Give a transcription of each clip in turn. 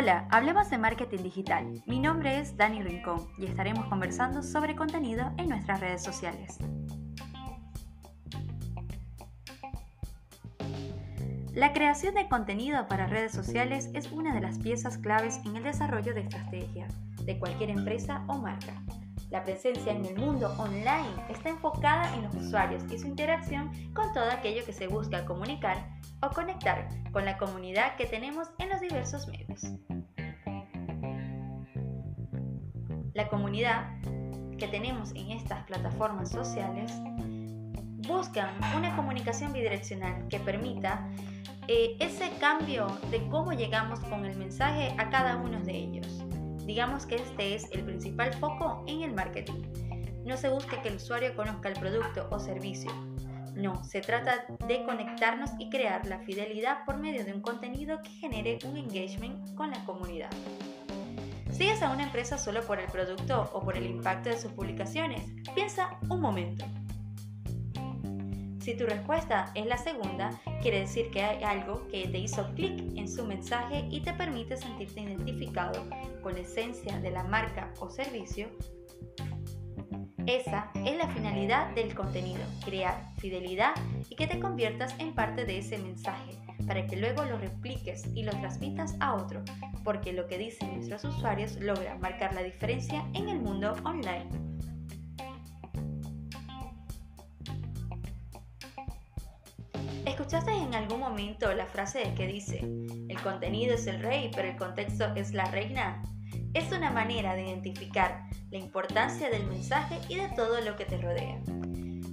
Hola, hablemos de marketing digital. Mi nombre es Dani Rincón y estaremos conversando sobre contenido en nuestras redes sociales. La creación de contenido para redes sociales es una de las piezas claves en el desarrollo de estrategia de cualquier empresa o marca. La presencia en el mundo online está enfocada en los usuarios y su interacción con todo aquello que se busca comunicar o conectar con la comunidad que tenemos en los diversos medios. La comunidad que tenemos en estas plataformas sociales buscan una comunicación bidireccional que permita eh, ese cambio de cómo llegamos con el mensaje a cada uno de ellos. Digamos que este es el principal foco en el marketing. No se busca que el usuario conozca el producto o servicio. No, se trata de conectarnos y crear la fidelidad por medio de un contenido que genere un engagement con la comunidad. ¿Sigues a una empresa solo por el producto o por el impacto de sus publicaciones? Piensa un momento. Si tu respuesta es la segunda, quiere decir que hay algo que te hizo clic en su mensaje y te permite sentirte identificado con la esencia de la marca o servicio. Esa es la finalidad del contenido, crear fidelidad y que te conviertas en parte de ese mensaje para que luego lo repliques y lo transmitas a otro, porque lo que dicen nuestros usuarios logra marcar la diferencia en el mundo online. ¿Escuchaste en algún momento la frase que dice, el contenido es el rey, pero el contexto es la reina? Es una manera de identificar la importancia del mensaje y de todo lo que te rodea.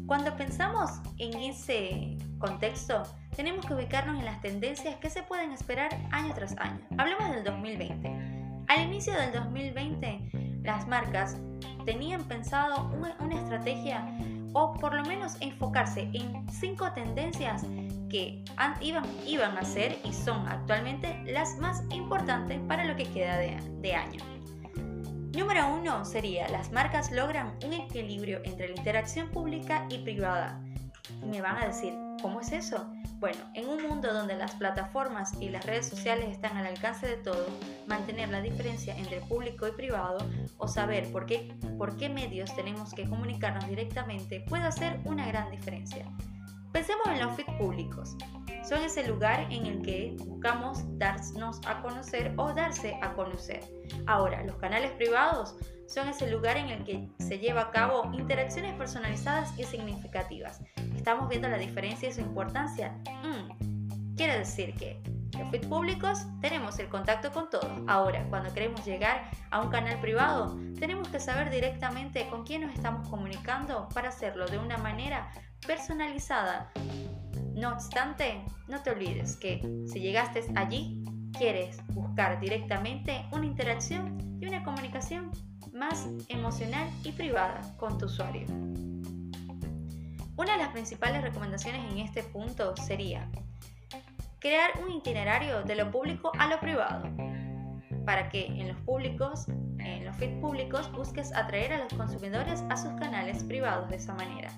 Cuando pensamos en ese contexto, tenemos que ubicarnos en las tendencias que se pueden esperar año tras año. Hablemos del 2020. Al inicio del 2020, las marcas tenían pensado una, una estrategia o por lo menos enfocarse en cinco tendencias que iban, iban a ser y son actualmente las más importantes para lo que queda de, año. Número uno sería, las marcas logran un equilibrio entre la interacción pública y privada. Me van a decir, ¿cómo es eso? Bueno, en un mundo donde las plataformas y las redes sociales están al alcance de todos, mantener la diferencia entre público y privado o saber por qué, por qué medios tenemos que comunicarnos directamente puede hacer una gran diferencia. Pensemos en los feeds públicos. Son ese lugar en el que buscamos darnos a conocer o darse a conocer. Ahora, los canales privados son ese lugar en el que se lleva a cabo interacciones personalizadas y significativas. ¿Estamos viendo la diferencia y su importancia? Mm, quiere decir que los feeds públicos tenemos el contacto con todos. Ahora, cuando queremos llegar a un canal privado, tenemos que saber directamente con quién nos estamos comunicando para hacerlo de una manera personalizada. No obstante, no te olvides que si llegaste allí, quieres buscar directamente una interacción y una comunicación más emocional y privada con tu usuario. Una de las principales recomendaciones en este punto sería crear un itinerario de lo público a lo privado, para que en los públicos, en los feeds públicos, busques atraer a los consumidores a sus canales privados de esa manera.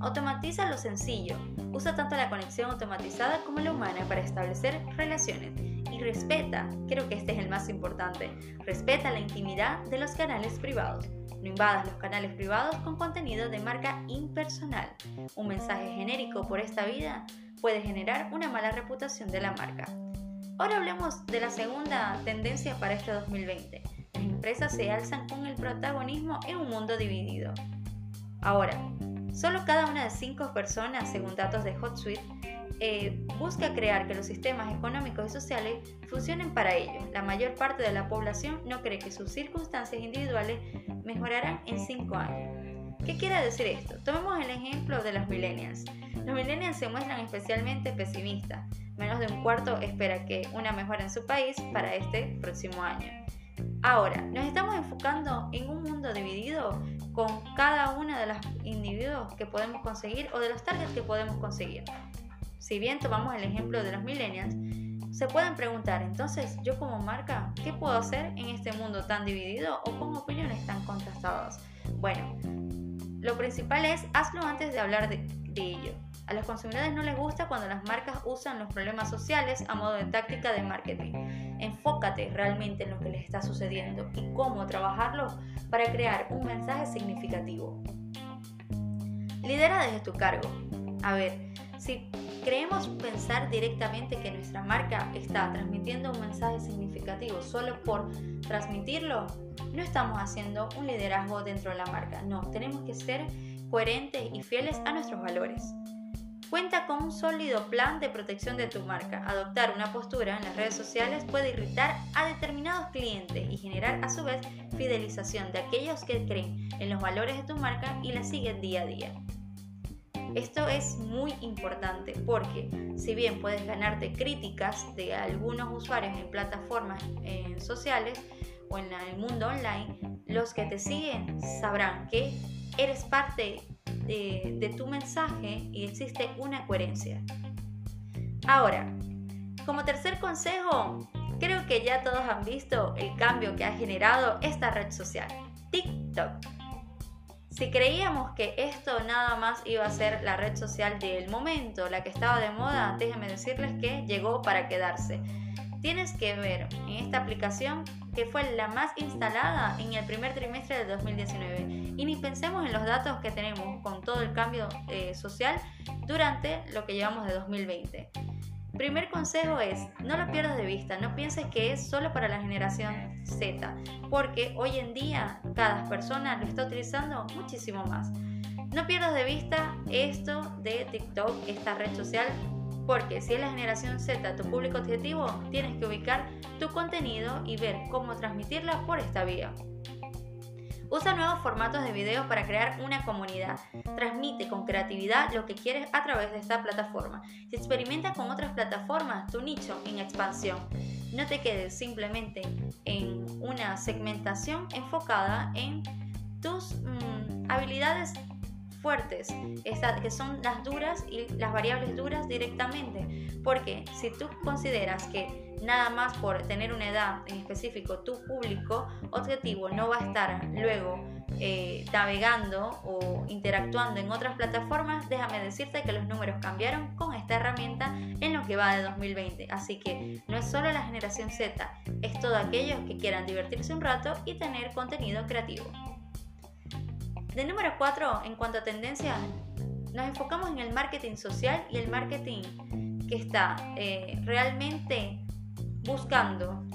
Automatiza lo sencillo. Usa tanto la conexión automatizada como la humana para establecer relaciones. Y respeta, creo que este es el más importante, respeta la intimidad de los canales privados. No invadas los canales privados con contenido de marca impersonal. Un mensaje genérico por esta vida puede generar una mala reputación de la marca. Ahora hablemos de la segunda tendencia para este 2020. Las empresas se alzan con el protagonismo en un mundo dividido. Ahora, Solo cada una de cinco personas, según datos de HotSuite, eh, busca crear que los sistemas económicos y sociales funcionen para ello. La mayor parte de la población no cree que sus circunstancias individuales mejorarán en cinco años. ¿Qué quiere decir esto? Tomemos el ejemplo de los millennials. Los millennials se muestran especialmente pesimistas. Menos de un cuarto espera que una mejora en su país para este próximo año. Ahora, nos estamos enfocando en un mundo dividido con cada uno de los individuos que podemos conseguir o de los targets que podemos conseguir. Si bien tomamos el ejemplo de los millennials, se pueden preguntar, entonces, yo como marca, ¿qué puedo hacer en este mundo tan dividido o con opiniones tan contrastadas? Bueno, lo principal es hazlo antes de hablar de ello. A los consumidores no les gusta cuando las marcas usan los problemas sociales a modo de táctica de marketing. Enfócate realmente en lo que les está sucediendo y cómo trabajarlo para crear un mensaje significativo. Lidera desde tu cargo. A ver, si creemos pensar directamente que nuestra marca está transmitiendo un mensaje significativo solo por transmitirlo, no estamos haciendo un liderazgo dentro de la marca. No, tenemos que ser coherentes y fieles a nuestros valores. Cuenta con un sólido plan de protección de tu marca. Adoptar una postura en las redes sociales puede irritar a determinados clientes y generar a su vez fidelización de aquellos que creen en los valores de tu marca y la siguen día a día. Esto es muy importante porque si bien puedes ganarte críticas de algunos usuarios en plataformas sociales o en el mundo online, los que te siguen sabrán que eres parte de, tu mensaje y existe una coherencia. Ahora, como tercer consejo, creo que ya todos han visto el cambio que ha generado esta red social, TikTok. Si creíamos que esto nada más iba a ser la red social del momento, la que estaba de moda, déjenme decirles que llegó para quedarse. Tienes que ver en esta aplicación fue la más instalada en el primer trimestre del 2019. Y ni pensemos en los datos que tenemos con todo el cambio eh, social durante lo que llevamos de 2020. Primer consejo es, no lo pierdas de vista, no pienses que es solo para la generación Z, porque hoy en día cada persona lo está utilizando muchísimo más. No pierdas de vista esto de TikTok, esta red social porque si es la generación Z tu público objetivo, tienes que ubicar tu contenido y ver cómo transmitirla por esta vía. Usa nuevos formatos de video para crear una comunidad. Transmite con creatividad lo que quieres a través de esta plataforma. Si experimenta con otras plataformas, tu nicho en expansión. No te quedes simplemente en una segmentación enfocada en tus mm, habilidades fuertes, que son las duras y las variables duras directamente. Porque si tú consideras que nada más por tener una edad en específico, tu público objetivo no va a estar luego eh, navegando o interactuando en otras plataformas, déjame decirte que los números cambiaron con esta herramienta en lo que va de 2020. Así que no es solo la generación Z, es todo aquellos que quieran divertirse un rato y tener contenido creativo. De número 4, en cuanto a tendencias, nos enfocamos en el marketing social y el marketing que está eh, realmente buscando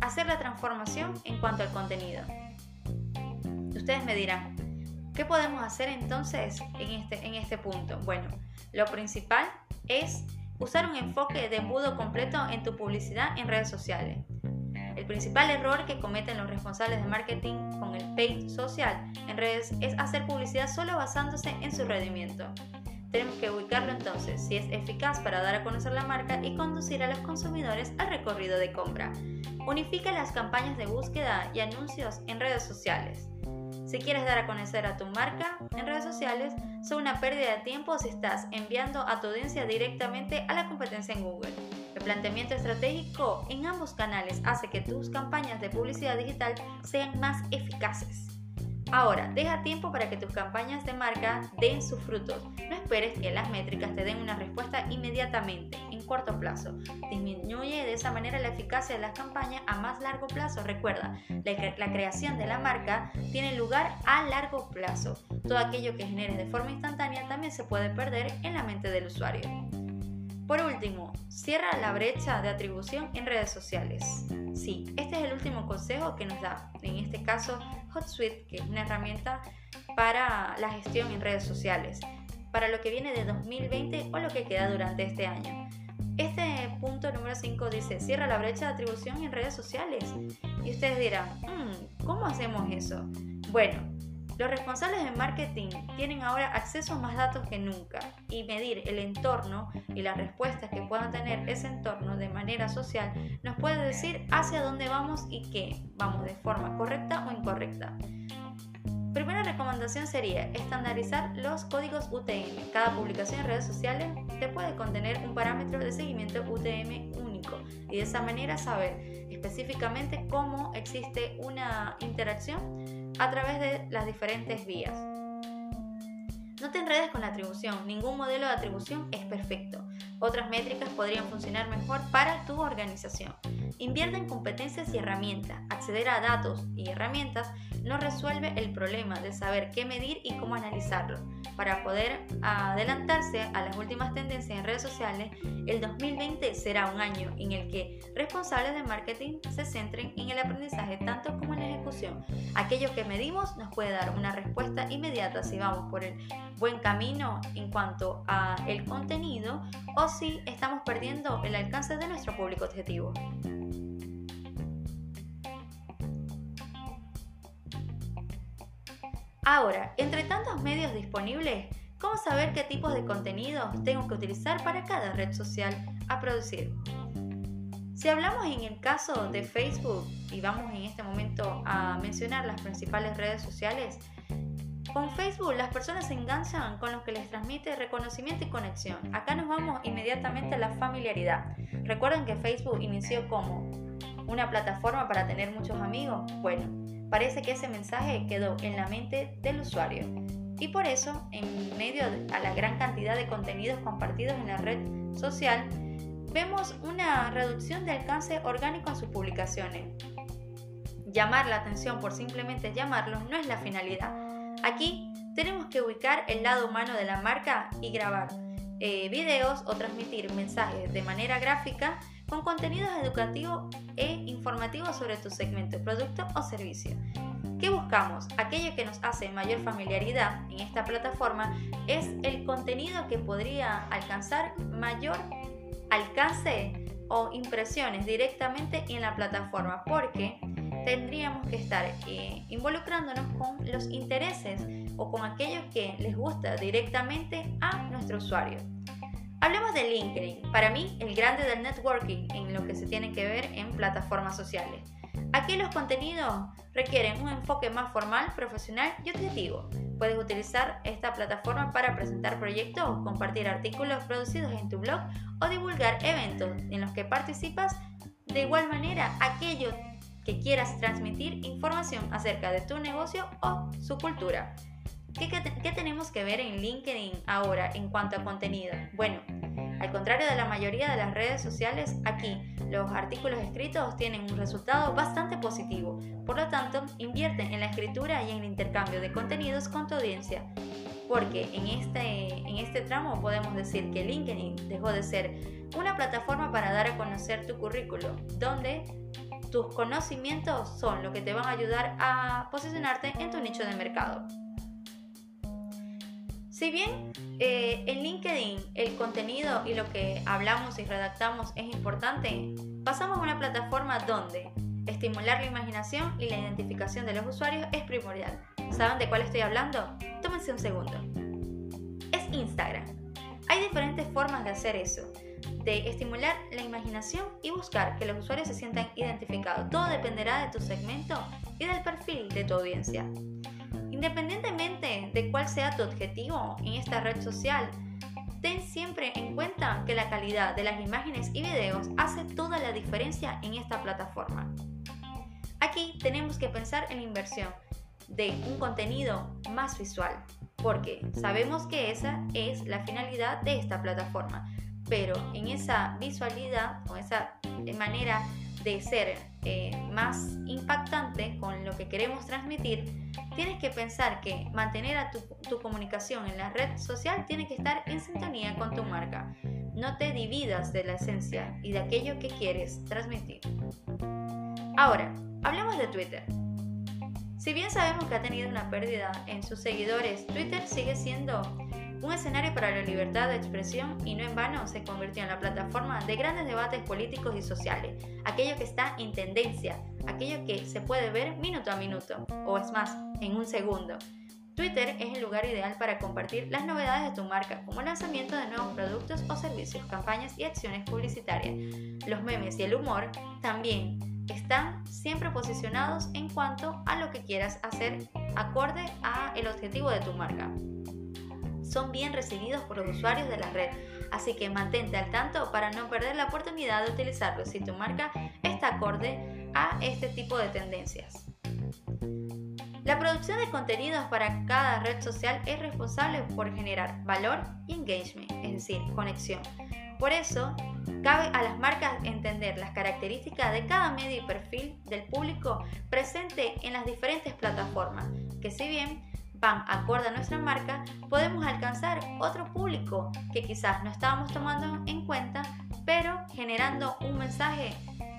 hacer la transformación en cuanto al contenido. Ustedes me dirán, ¿qué podemos hacer entonces en este, en este punto? Bueno, lo principal es usar un enfoque de embudo completo en tu publicidad en redes sociales. El principal error que cometen los responsables de marketing con el paid social en redes es hacer publicidad solo basándose en su rendimiento. Tenemos que ubicarlo entonces si es eficaz para dar a conocer la marca y conducir a los consumidores al recorrido de compra. Unifica las campañas de búsqueda y anuncios en redes sociales. Si quieres dar a conocer a tu marca en redes sociales, son una pérdida de tiempo si estás enviando a tu audiencia directamente a la competencia en Google. El planteamiento estratégico en ambos canales hace que tus campañas de publicidad digital sean más eficaces. Ahora, deja tiempo para que tus campañas de marca den sus frutos. No esperes que las métricas te den una respuesta inmediatamente, en corto plazo. Disminuye de esa manera la eficacia de las campañas a más largo plazo. Recuerda, la, la creación de la marca tiene lugar a largo plazo. Todo aquello que generes de forma instantánea también se puede perder en la mente del usuario. Por último, cierra la brecha de atribución en redes sociales. Sí, este es el último consejo que nos da, en este caso, HotSuite, que es una herramienta para la gestión en redes sociales, para lo que viene de 2020 o lo que queda durante este año. Este punto número 5 dice, cierra la brecha de atribución en redes sociales. Y ustedes dirán, mm, ¿cómo hacemos eso? Bueno, los responsables de marketing tienen ahora acceso a más datos que nunca y medir el entorno y las respuestas que puedan tener ese entorno de manera social nos puede decir hacia dónde vamos y qué vamos de forma correcta o incorrecta. Primera recomendación sería estandarizar los códigos UTM. Cada publicación en redes sociales te puede contener un parámetro de seguimiento UTM único y de esa manera saber específicamente cómo existe una interacción a través de las diferentes vías. No te enredes con la atribución, ningún modelo de atribución es perfecto. Otras métricas podrían funcionar mejor para tu organización. Invierte en competencias y herramientas. Acceder a datos y herramientas no resuelve el problema de saber qué medir y cómo analizarlo. Para poder adelantarse a las últimas tendencias en redes sociales, el 2020 será un año en el que responsables de marketing se centren en el aprendizaje tanto como en la ejecución. Aquello que medimos nos puede dar una respuesta inmediata si vamos por el buen camino en cuanto a el contenido o si estamos perdiendo el alcance de nuestro público objetivo. Ahora, entre tantos medios disponibles, ¿cómo saber qué tipos de contenidos tengo que utilizar para cada red social a producir? Si hablamos en el caso de Facebook, y vamos en este momento a mencionar las principales redes sociales, con Facebook las personas se enganchan con lo que les transmite reconocimiento y conexión. Acá nos vamos inmediatamente a la familiaridad. Recuerden que Facebook inició como una plataforma para tener muchos amigos. Bueno, parece que ese mensaje quedó en la mente del usuario. Y por eso, en medio a la gran cantidad de contenidos compartidos en la red social, vemos una reducción de alcance orgánico en sus publicaciones. Llamar la atención por simplemente llamarlos no es la finalidad Aquí tenemos que ubicar el lado humano de la marca y grabar eh, videos o transmitir mensajes de manera gráfica con contenidos educativos e informativos sobre tu segmento, producto o servicio. ¿Qué buscamos? Aquello que nos hace mayor familiaridad en esta plataforma es el contenido que podría alcanzar mayor alcance o impresiones directamente en la plataforma, porque tendríamos que estar eh, involucrándonos con los intereses o con aquellos que les gusta directamente a nuestro usuario. Hablemos de LinkedIn, para mí el grande del networking en lo que se tiene que ver en plataformas sociales. Aquí los contenidos requieren un enfoque más formal, profesional y objetivo. Puedes utilizar esta plataforma para presentar proyectos, compartir artículos producidos en tu blog o divulgar eventos en los que participas. De igual manera, aquello que quieras transmitir información acerca de tu negocio o su cultura. ¿Qué, tenemos que ver en LinkedIn ahora en cuanto a contenido? Bueno, al contrario de la mayoría de las redes sociales, aquí los artículos escritos tienen un resultado bastante positivo. Por lo tanto, invierte en la escritura y en el intercambio de contenidos con tu audiencia. Porque en este, en este tramo podemos decir que LinkedIn dejó de ser una plataforma para dar a conocer tu currículo, donde tus conocimientos son lo que te van a ayudar a posicionarte en tu nicho de mercado. Si bien eh, en LinkedIn el contenido y lo que hablamos y redactamos es importante, pasamos a una plataforma donde estimular la imaginación y la identificación de los usuarios es primordial. ¿Saben de cuál estoy hablando? Tómense un segundo. Es Instagram. Hay diferentes formas de hacer eso de estimular la imaginación y buscar que los usuarios se sientan identificados. Todo dependerá de tu segmento y del perfil de tu audiencia. Independientemente de cuál sea tu objetivo en esta red social, ten siempre en cuenta que la calidad de las imágenes y videos hace toda la diferencia en esta plataforma. Aquí tenemos que pensar en la inversión de un contenido más visual, porque sabemos que esa es la finalidad de esta plataforma, pero en esa visualidad o esa manera de ser eh, más impactante con lo que queremos transmitir, tienes que pensar que mantener a tu, tu, comunicación en la red social tiene que estar en sintonía con tu marca. No te dividas de la esencia y de aquello que quieres transmitir. Ahora, hablemos de Twitter. Si bien sabemos que ha tenido una pérdida en sus seguidores, Twitter sigue siendo un escenario para la libertad de expresión y no en vano se convirtió en la plataforma de grandes debates políticos y sociales, aquello que está en tendencia, aquello que se puede ver minuto a minuto, o es más, en un segundo. Twitter es el lugar ideal para compartir las novedades de tu marca, como lanzamiento de nuevos productos o servicios, campañas y acciones publicitarias. Los memes y el humor también están siempre posicionados en cuanto a lo que quieras hacer acorde a el objetivo de tu marca son bien recibidos por los usuarios de la red, así que mantente al tanto para no perder la oportunidad de utilizarlo si tu marca está acorde a este tipo de tendencias. La producción de contenidos para cada red social es responsable por generar valor y engagement, es decir, conexión. Por eso, cabe a las marcas entender las características de cada medio y perfil del público presente en las diferentes plataformas, que si bien van acorde nuestra marca, podemos alcanzar otro público que quizás no estábamos tomando en cuenta, pero generando un mensaje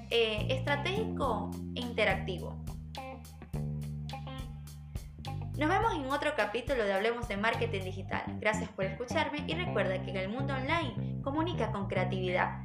eh, estratégico e interactivo. Nos vemos en otro capítulo de Hablemos de Marketing Digital. Gracias por escucharme y recuerda que en el mundo online comunica con creatividad.